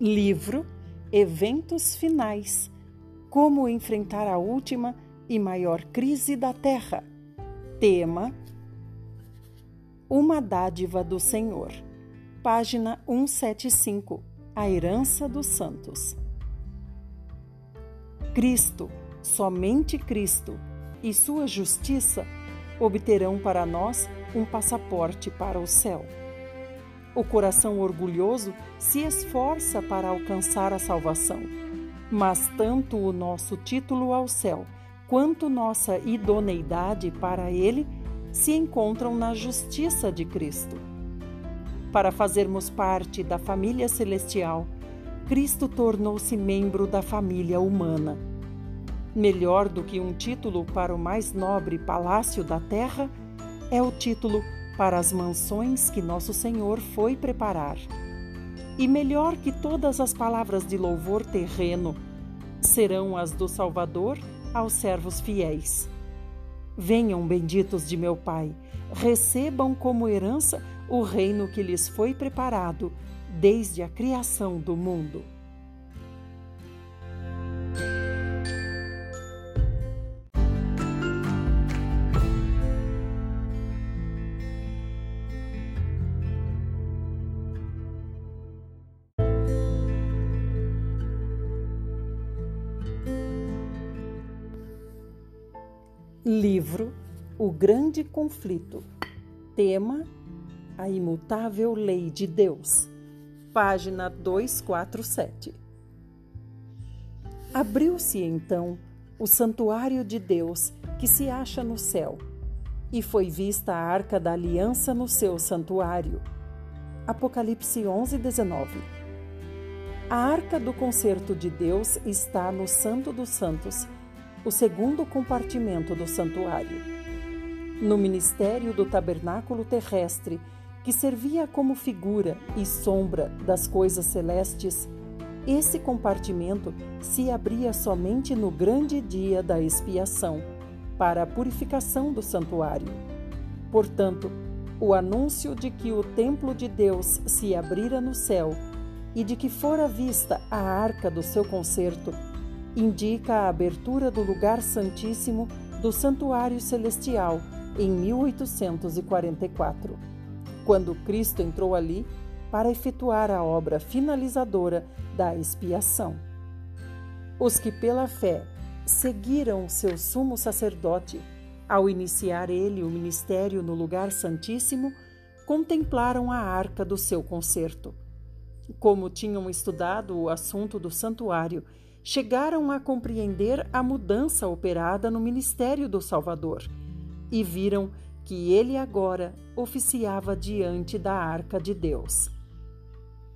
Livro Eventos Finais Como enfrentar a última e maior crise da Terra. Tema Uma dádiva do Senhor. Página 175 A herança dos santos. Cristo, somente Cristo, e sua justiça obterão para nós um passaporte para o céu. O coração orgulhoso se esforça para alcançar a salvação, mas tanto o nosso título ao céu quanto nossa idoneidade para ele se encontram na justiça de Cristo. Para fazermos parte da família celestial, Cristo tornou-se membro da família humana. Melhor do que um título para o mais nobre palácio da terra é o título para as mansões que nosso Senhor foi preparar. E melhor que todas as palavras de louvor terreno serão as do Salvador aos servos fiéis. Venham, benditos de meu Pai, recebam como herança o reino que lhes foi preparado desde a criação do mundo. Livro O Grande Conflito. Tema: A Imutável Lei de Deus. Página 247. Abriu-se então o santuário de Deus que se acha no céu, e foi vista a arca da aliança no seu santuário. Apocalipse 11, 19. A arca do concerto de Deus está no Santo dos Santos o segundo compartimento do santuário. No ministério do tabernáculo terrestre, que servia como figura e sombra das coisas celestes, esse compartimento se abria somente no grande dia da expiação, para a purificação do santuário. Portanto, o anúncio de que o templo de Deus se abrira no céu e de que fora vista a arca do seu concerto indica a abertura do lugar santíssimo do Santuário Celestial em 1844, quando Cristo entrou ali para efetuar a obra finalizadora da expiação. Os que pela fé seguiram seu sumo sacerdote, ao iniciar ele o ministério no lugar santíssimo, contemplaram a arca do seu concerto. Como tinham estudado o assunto do santuário chegaram a compreender a mudança operada no ministério do Salvador e viram que ele agora oficiava diante da arca de Deus.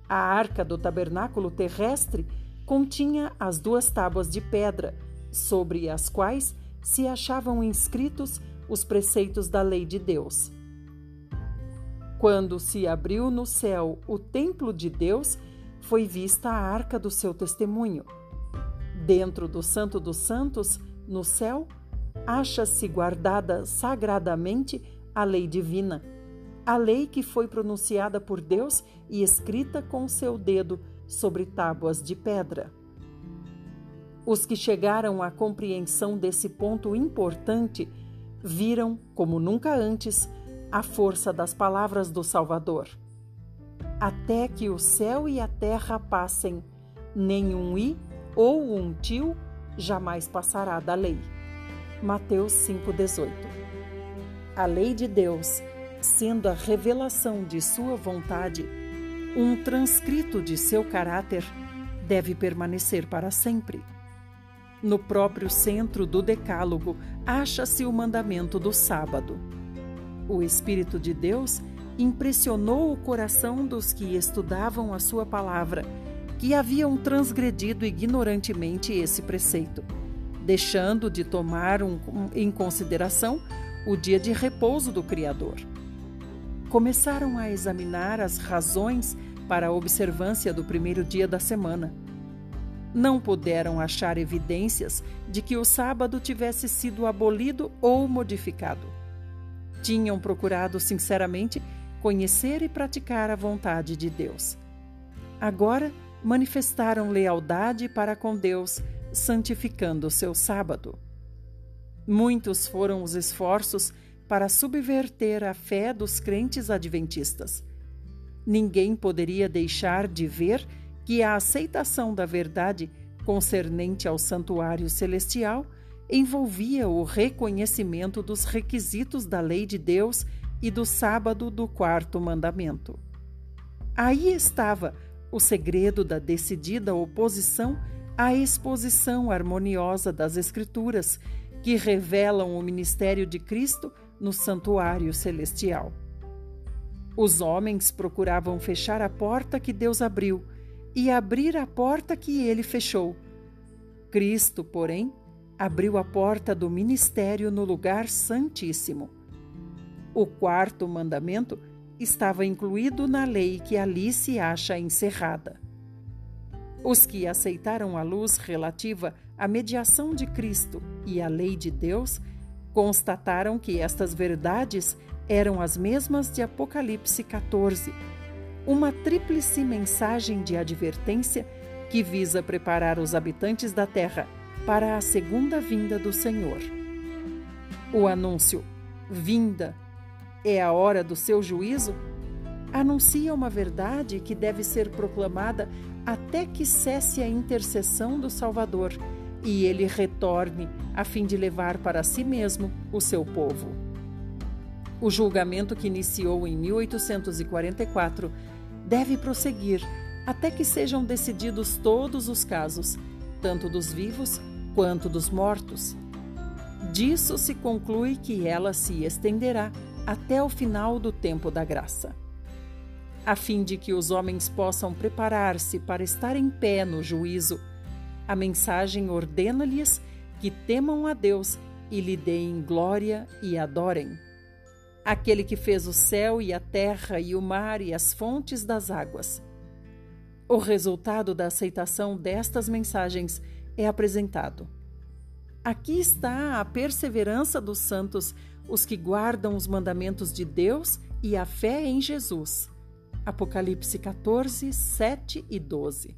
A arca do tabernáculo terrestre continha as duas tábuas de pedra, sobre as quais se achavam inscritos os preceitos da lei de Deus. Quando se abriu no céu o templo de Deus, foi vista a arca do seu testemunho Dentro do Santo dos Santos, no céu, acha-se guardada sagradamente a lei divina, a lei que foi pronunciada por Deus e escrita com seu dedo sobre tábuas de pedra. Os que chegaram à compreensão desse ponto importante viram, como nunca antes, a força das palavras do Salvador. Até que o céu e a terra passem, nenhum i ou um tio jamais passará da lei. Mateus 5,18 A lei de Deus, sendo a revelação de sua vontade, um transcrito de seu caráter, deve permanecer para sempre. No próprio centro do Decálogo acha-se o mandamento do sábado. O Espírito de Deus impressionou o coração dos que estudavam a sua palavra que haviam transgredido ignorantemente esse preceito, deixando de tomar um, em consideração o dia de repouso do Criador. Começaram a examinar as razões para a observância do primeiro dia da semana. Não puderam achar evidências de que o sábado tivesse sido abolido ou modificado. Tinham procurado sinceramente conhecer e praticar a vontade de Deus. Agora, manifestaram lealdade para com Deus, santificando o seu sábado. Muitos foram os esforços para subverter a fé dos crentes adventistas. Ninguém poderia deixar de ver que a aceitação da verdade concernente ao santuário celestial envolvia o reconhecimento dos requisitos da lei de Deus e do sábado do quarto mandamento. Aí estava o segredo da decidida oposição à exposição harmoniosa das Escrituras, que revelam o ministério de Cristo no santuário celestial. Os homens procuravam fechar a porta que Deus abriu e abrir a porta que ele fechou. Cristo, porém, abriu a porta do ministério no lugar santíssimo. O quarto mandamento estava incluído na lei que ali se acha encerrada. Os que aceitaram a luz relativa à mediação de Cristo e à lei de Deus constataram que estas verdades eram as mesmas de Apocalipse 14, uma tríplice mensagem de advertência que visa preparar os habitantes da terra para a segunda vinda do Senhor. O anúncio Vinda é a hora do seu juízo anuncia uma verdade que deve ser proclamada até que cesse a intercessão do Salvador e ele retorne a fim de levar para si mesmo o seu povo. O julgamento que iniciou em 1844 deve prosseguir até que sejam decididos todos os casos, tanto dos vivos quanto dos mortos. Disso se conclui que ela se estenderá até o final do tempo da graça. A fim de que os homens possam preparar-se para estar em pé no juízo, a mensagem ordena-lhes que temam a Deus e lhe deem glória e adorem. Aquele que fez o céu e a terra e o mar e as fontes das águas. O resultado da aceitação destas mensagens é apresentado. Aqui está a perseverança dos santos, os que guardam os mandamentos de Deus e a fé em Jesus. Apocalipse 14, 7 e 12.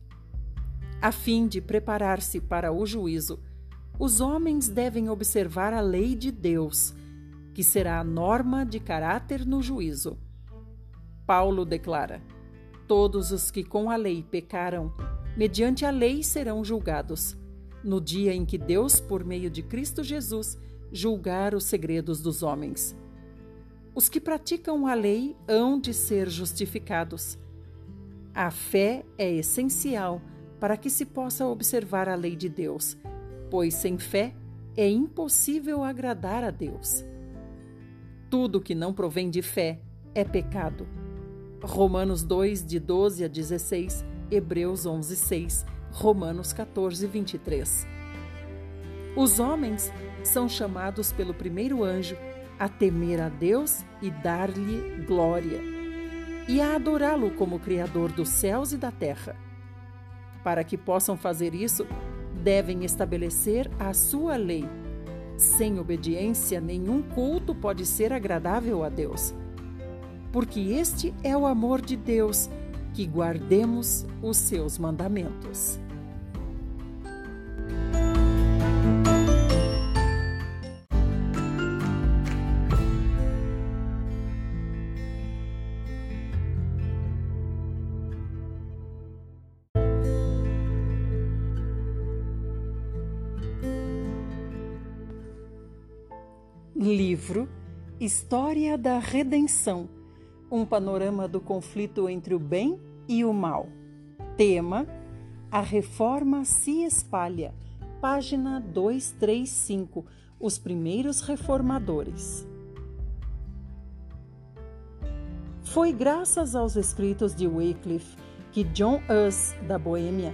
A fim de preparar-se para o juízo, os homens devem observar a lei de Deus, que será a norma de caráter no juízo. Paulo declara: Todos os que com a lei pecaram, mediante a lei serão julgados no dia em que Deus, por meio de Cristo Jesus, julgar os segredos dos homens. Os que praticam a lei hão de ser justificados. A fé é essencial para que se possa observar a lei de Deus, pois sem fé é impossível agradar a Deus. Tudo que não provém de fé é pecado. Romanos 2, de 12 a 16, Hebreus 11, 6 Romanos 14, 23. Os homens são chamados pelo primeiro anjo a temer a Deus e dar-lhe glória, e a adorá-lo como Criador dos céus e da terra. Para que possam fazer isso, devem estabelecer a sua lei. Sem obediência, nenhum culto pode ser agradável a Deus. Porque este é o amor de Deus que guardemos os seus mandamentos. Livro História da Redenção um panorama do conflito entre o bem e o mal. Tema: A reforma se espalha. Página 235. Os primeiros reformadores. Foi graças aos escritos de Wycliffe que John Hus, da Boêmia,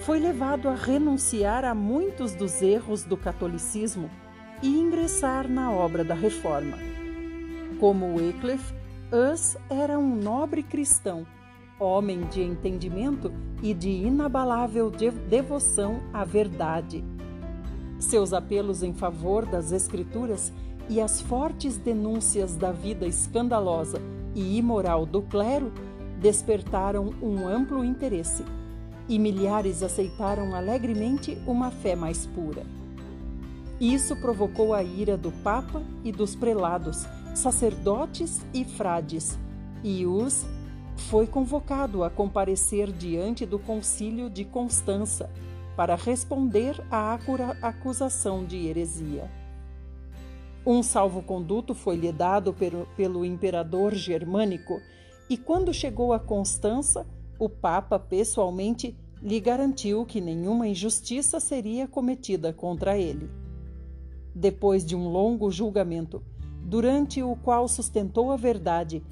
foi levado a renunciar a muitos dos erros do catolicismo e ingressar na obra da reforma. Como Wycliffe, Hus era um nobre cristão, homem de entendimento e de inabalável devoção à verdade. Seus apelos em favor das Escrituras e as fortes denúncias da vida escandalosa e imoral do clero despertaram um amplo interesse. e milhares aceitaram alegremente uma fé mais pura. Isso provocou a ira do Papa e dos prelados, sacerdotes e frades, e os foi convocado a comparecer diante do concílio de Constança para responder à acusação de heresia. Um salvo-conduto foi-lhe dado pelo imperador germânico, e quando chegou a Constança, o Papa pessoalmente lhe garantiu que nenhuma injustiça seria cometida contra ele. Depois de um longo julgamento, durante o qual sustentou a verdade,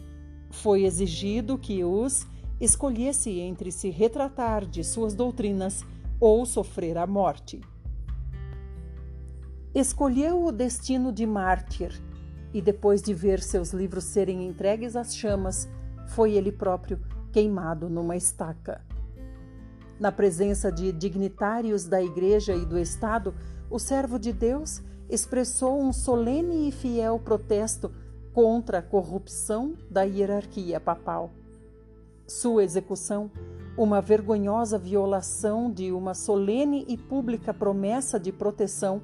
foi exigido que os escolhesse entre se retratar de suas doutrinas ou sofrer a morte. Escolheu o destino de mártir e, depois de ver seus livros serem entregues às chamas, foi ele próprio queimado numa estaca. Na presença de dignitários da Igreja e do Estado, o servo de Deus expressou um solene e fiel protesto contra a corrupção da hierarquia papal. Sua execução, uma vergonhosa violação de uma solene e pública promessa de proteção,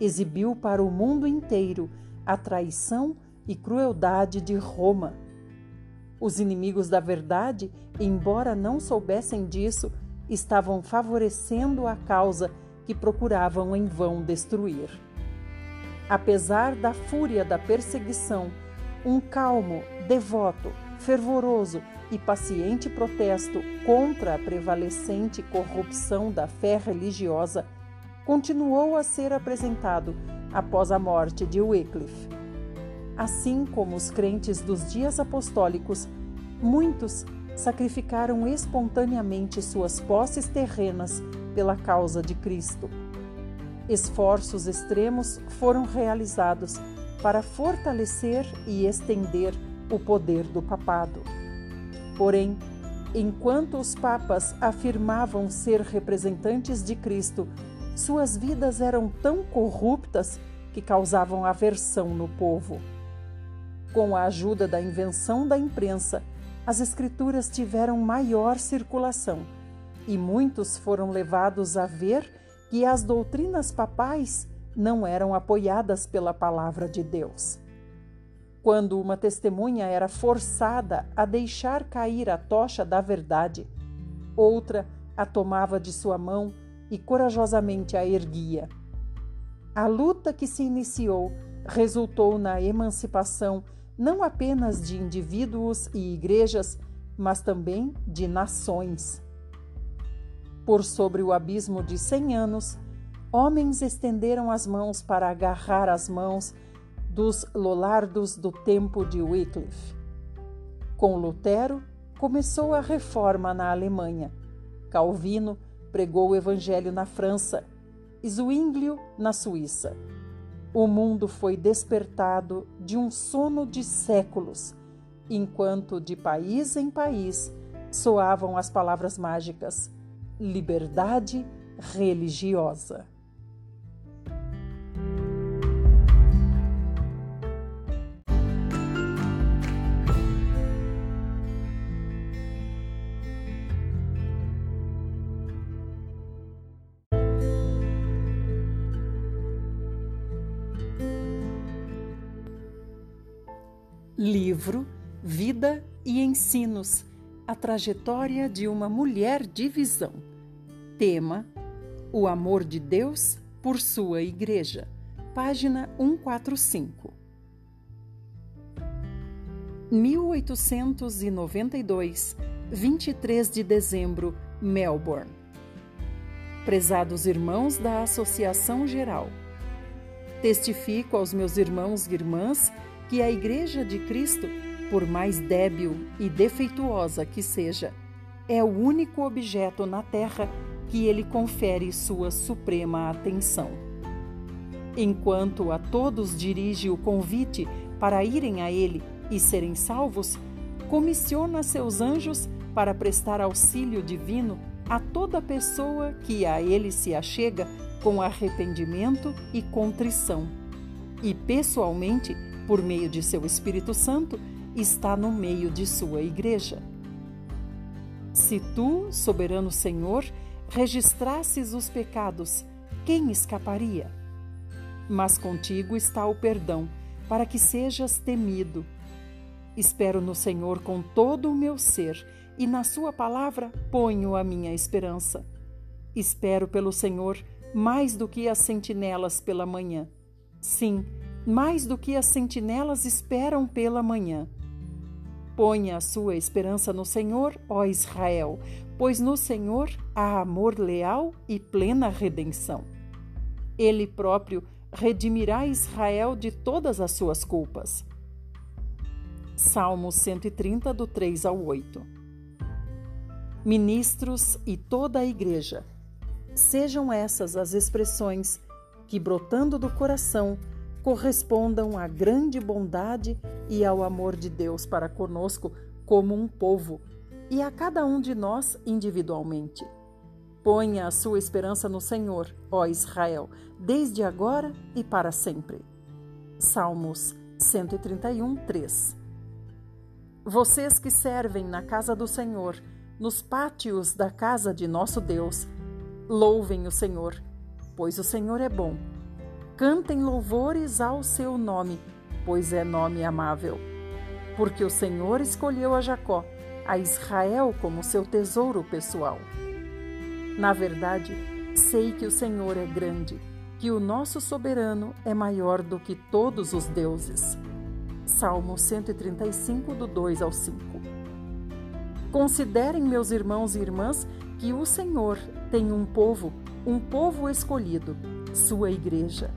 exibiu para o mundo inteiro a traição e crueldade de Roma. Os inimigos da verdade, embora não soubessem disso, estavam favorecendo a causa que procuravam em vão destruir. Apesar da fúria da perseguição, um calmo, devoto, fervoroso e paciente protesto contra a prevalecente corrupção da fé religiosa continuou a ser apresentado após a morte de Wycliffe. Assim como os crentes dos dias apostólicos, muitos sacrificaram espontaneamente suas posses terrenas pela causa de Cristo Esforços extremos foram realizados para fortalecer e estender o poder do papado. Porém, enquanto os papas afirmavam ser representantes de Cristo, suas vidas eram tão corruptas que causavam aversão no povo. Com a ajuda da invenção da imprensa, as Escrituras tiveram maior circulação e muitos foram levados a ver que as doutrinas papais não eram apoiadas pela palavra de Deus. Quando uma testemunha era forçada a deixar cair a tocha da verdade, outra a tomava de sua mão e corajosamente a erguia. A luta que se iniciou resultou na emancipação não apenas de indivíduos e igrejas, mas também de nações. Por sobre o abismo de cem anos, homens estenderam as mãos para agarrar as mãos dos lolardos do tempo de Wycliffe. Com Lutero, começou a reforma na Alemanha. Calvino pregou o evangelho na França e Zwinglio na Suíça. O mundo foi despertado de um sono de séculos, enquanto de país em país soavam as palavras mágicas liberdade religiosa. Livro Vida e Ensinos A trajetória de uma mulher de visão. Tema: O amor de Deus por sua Igreja. Página 145. 1892, 23 de dezembro, Melbourne. Prezados irmãos da Associação Geral, testifico aos meus irmãos e irmãs que a Igreja de Cristo, por mais débil e defeituosa que seja, é o único objeto na Terra que ele confere sua suprema atenção. Enquanto a todos dirige o convite para irem a ele e serem salvos, comissiona seus anjos para prestar auxílio divino a toda pessoa que a ele se achega com arrependimento e contrição. E pessoalmente, por meio de seu Espírito Santo, está no meio de sua igreja. Se tu, soberano Senhor, registrasses os pecados, quem escaparia? Mas contigo está o perdão, para que sejas temido. Espero no Senhor com todo o meu ser, e na Sua palavra ponho a minha esperança. Espero pelo Senhor mais do que as sentinelas pela manhã. Sim, mais do que as sentinelas esperam pela manhã. Ponha a sua esperança no Senhor, ó Israel, pois no Senhor há amor leal e plena redenção. Ele próprio redimirá Israel de todas as suas culpas. Salmo 130, do 3 ao 8. Ministros e toda a Igreja, sejam essas as expressões que, brotando do coração, correspondam à grande bondade e ao amor de Deus para conosco como um povo e a cada um de nós individualmente. Ponha a sua esperança no Senhor, ó Israel, desde agora e para sempre. Salmos 131, 3 Vocês que servem na casa do Senhor, nos pátios da casa de nosso Deus, louvem o Senhor, pois o Senhor é bom Cantem louvores ao seu nome, pois é nome amável. Porque o Senhor escolheu a Jacó, a Israel como seu tesouro pessoal. Na verdade, sei que o Senhor é grande, que o nosso soberano é maior do que todos os deuses. Salmo 135, do 2 ao 5. Considerem, meus irmãos e irmãs, que o Senhor tem um povo, um povo escolhido, sua igreja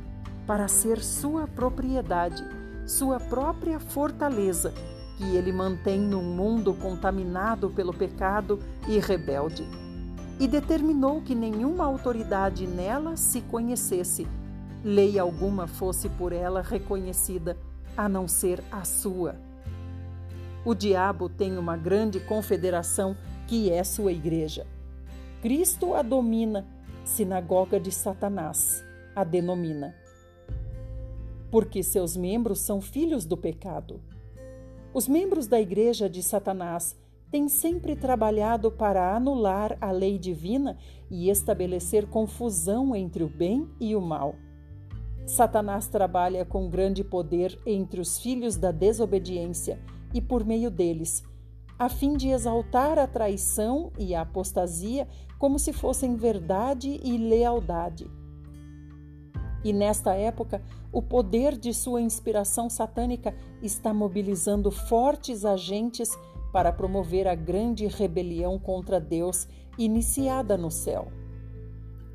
para ser sua propriedade, sua própria fortaleza, que ele mantém num mundo contaminado pelo pecado e rebelde. E determinou que nenhuma autoridade nela se conhecesse, lei alguma fosse por ela reconhecida, a não ser a sua. O diabo tem uma grande confederação que é sua igreja. Cristo a domina, sinagoga de Satanás a denomina porque seus membros são filhos do pecado. Os membros da Igreja de Satanás têm sempre trabalhado para anular a lei divina e estabelecer confusão entre o bem e o mal. Satanás trabalha com grande poder entre os filhos da desobediência e por meio deles, a fim de exaltar a traição e a apostasia como se fossem verdade e lealdade. E nesta época, o poder de sua inspiração satânica está mobilizando fortes agentes para promover a grande rebelião contra Deus iniciada no céu.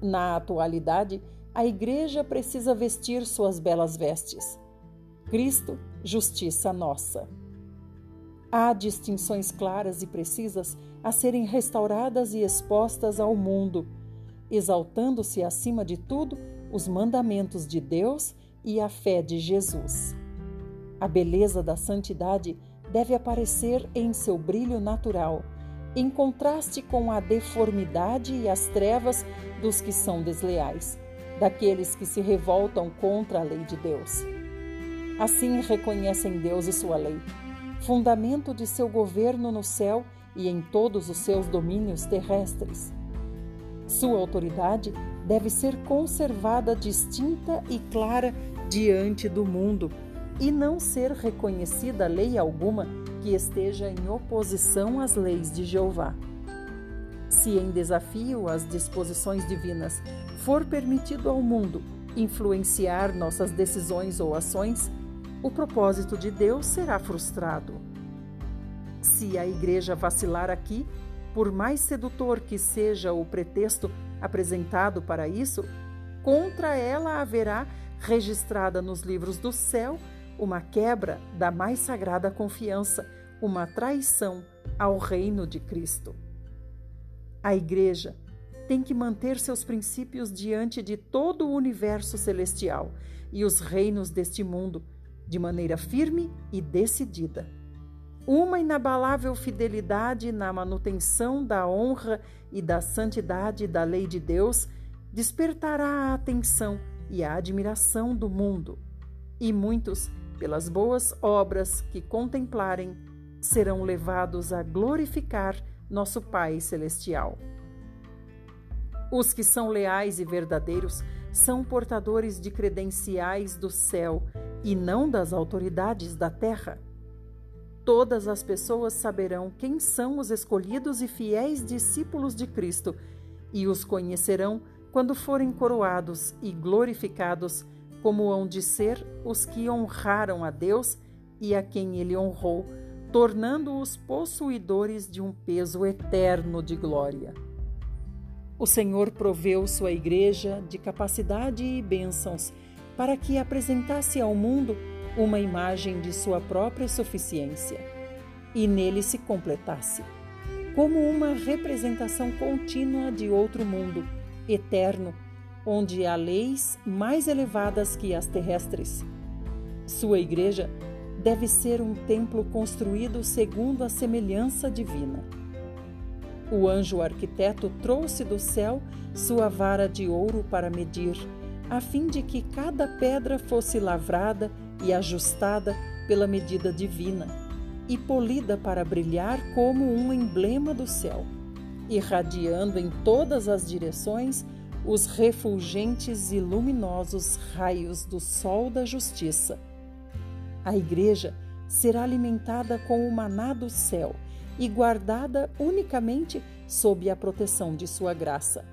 Na atualidade, a Igreja precisa vestir suas belas vestes. Cristo, justiça nossa. Há distinções claras e precisas a serem restauradas e expostas ao mundo, exaltando-se acima de tudo os mandamentos de Deus e a fé de Jesus. A beleza da santidade deve aparecer em seu brilho natural, em contraste com a deformidade e as trevas dos que são desleais, daqueles que se revoltam contra a lei de Deus. Assim reconhecem Deus e sua lei, fundamento de seu governo no céu e em todos os seus domínios terrestres. Sua autoridade deve ser conservada distinta e clara diante do mundo e não ser reconhecida lei alguma que esteja em oposição às leis de Jeová. Se em desafio às disposições divinas for permitido ao mundo influenciar nossas decisões ou ações, o propósito de Deus será frustrado. Se a igreja vacilar aqui, por mais sedutor que seja o pretexto apresentado para isso, contra ela haverá registrada nos livros do céu uma quebra da mais sagrada confiança, uma traição ao reino de Cristo. A Igreja tem que manter seus princípios diante de todo o universo celestial e os reinos deste mundo de maneira firme e decidida uma inabalável fidelidade na manutenção da honra e da santidade da lei de Deus despertará a atenção e a admiração do mundo, e muitos, pelas boas obras que contemplarem, serão levados a glorificar nosso Pai Celestial. Os que são leais e verdadeiros são portadores de credenciais do céu e não das autoridades da terra. Todas as pessoas saberão quem são os escolhidos e fiéis discípulos de Cristo e os conhecerão quando forem coroados e glorificados, como hão de ser os que honraram a Deus e a quem ele honrou, tornando-os possuidores de um peso eterno de glória. O Senhor proveu sua igreja de capacidade e bênçãos para que apresentasse ao mundo uma imagem de sua própria suficiência e nele se completasse, como uma representação contínua de outro mundo, eterno, onde há leis mais elevadas que as terrestres. Sua igreja deve ser um templo construído segundo a semelhança divina. O anjo arquiteto trouxe do céu sua vara de ouro para medir, a fim de que cada pedra fosse lavrada e ajustada pela medida divina, e polida para brilhar como um emblema do céu, irradiando em todas as direções os refulgentes e luminosos raios do sol da justiça. A igreja será alimentada com o maná do céu e guardada unicamente sob a proteção de sua graça.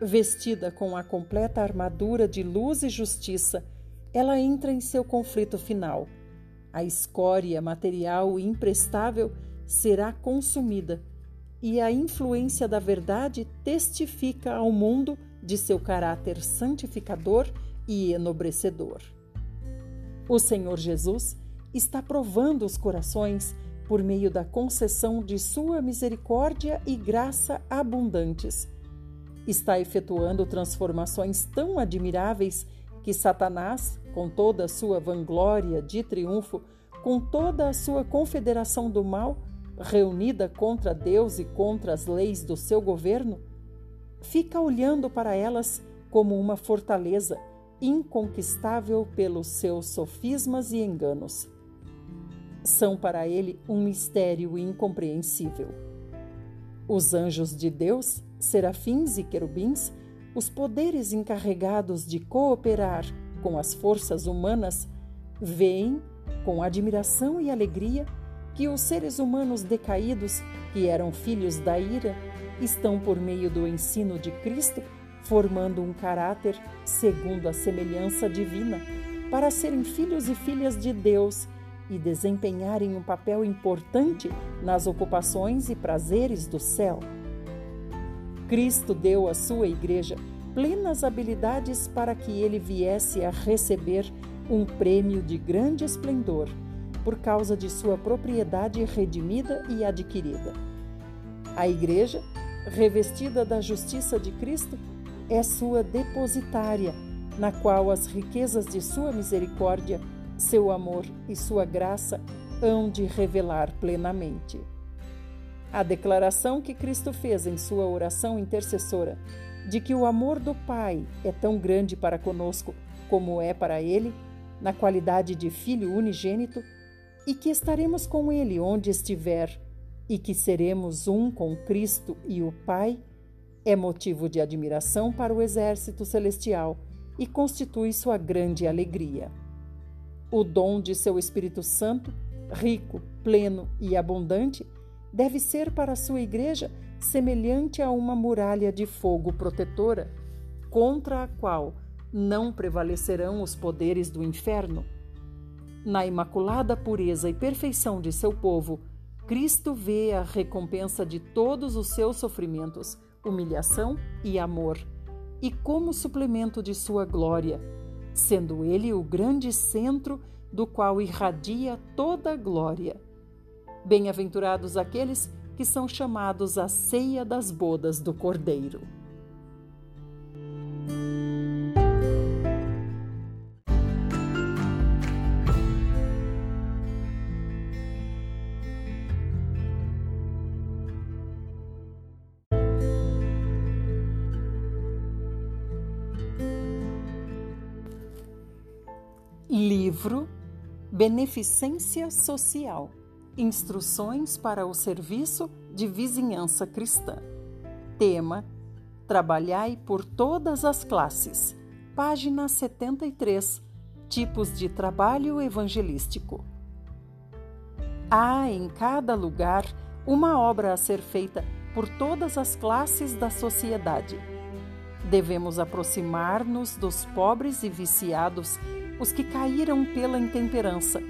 Vestida com a completa armadura de luz e justiça, ela entra em seu conflito final. A escória material imprestável será consumida e a influência da verdade testifica ao mundo de seu caráter santificador e enobrecedor. O Senhor Jesus está provando os corações por meio da concessão de sua misericórdia e graça abundantes. Está efetuando transformações tão admiráveis que Satanás, com toda a sua vanglória de triunfo, com toda a sua confederação do mal, reunida contra Deus e contra as leis do seu governo, fica olhando para elas como uma fortaleza inconquistável pelos seus sofismas e enganos são para ele um mistério incompreensível. Os anjos de Deus, serafins e querubins, os poderes encarregados de cooperar com as forças humanas, veem, com admiração e alegria, que os seres humanos decaídos, que eram filhos da ira, estão, por meio do ensino de Cristo, formando um caráter segundo a semelhança divina, para serem filhos e filhas de Deus e desempenharem um papel importante nas ocupações e prazeres do céu. Cristo deu à sua igreja plenas habilidades para que ele viesse a receber um prêmio de grande esplendor por causa de sua propriedade redimida e adquirida. A igreja, revestida da justiça de Cristo, é sua depositária, na qual as riquezas de sua misericórdia seu amor e sua graça hão de revelar plenamente. A declaração que Cristo fez em sua oração intercessora de que o amor do Pai é tão grande para conosco como é para Ele, na qualidade de Filho unigênito, e que estaremos com Ele onde estiver, e que seremos um com Cristo e o Pai, é motivo de admiração para o exército celestial e constitui sua grande alegria. O dom de seu Espírito Santo, rico, pleno e abundante, deve ser para a sua igreja semelhante a uma muralha de fogo protetora, contra a qual não prevalecerão os poderes do inferno. Na imaculada pureza e perfeição de seu povo, Cristo vê a recompensa de todos os seus sofrimentos, humilhação e amor, e como suplemento de sua glória sendo ele o grande centro do qual irradia toda a glória. Bem-aventurados aqueles que são chamados à ceia das bodas do Cordeiro. Livro Beneficência Social, Instruções para o serviço de vizinhança cristã. Tema: Trabalhai por todas as classes. Página 73. Tipos de trabalho evangelístico. Há em cada lugar uma obra a ser feita por todas as classes da sociedade. Devemos aproximar-nos dos pobres e viciados, os que caíram pela intemperança,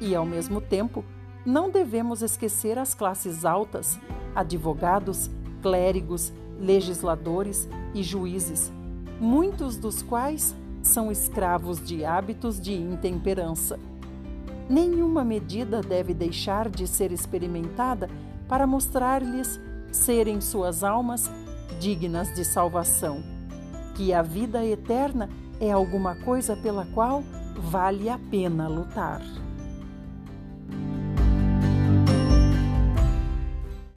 e, ao mesmo tempo, não devemos esquecer as classes altas, advogados, clérigos, legisladores e juízes, muitos dos quais são escravos de hábitos de intemperança. Nenhuma medida deve deixar de ser experimentada para mostrar-lhes serem suas almas dignas de salvação, que a vida eterna é alguma coisa pela qual vale a pena lutar.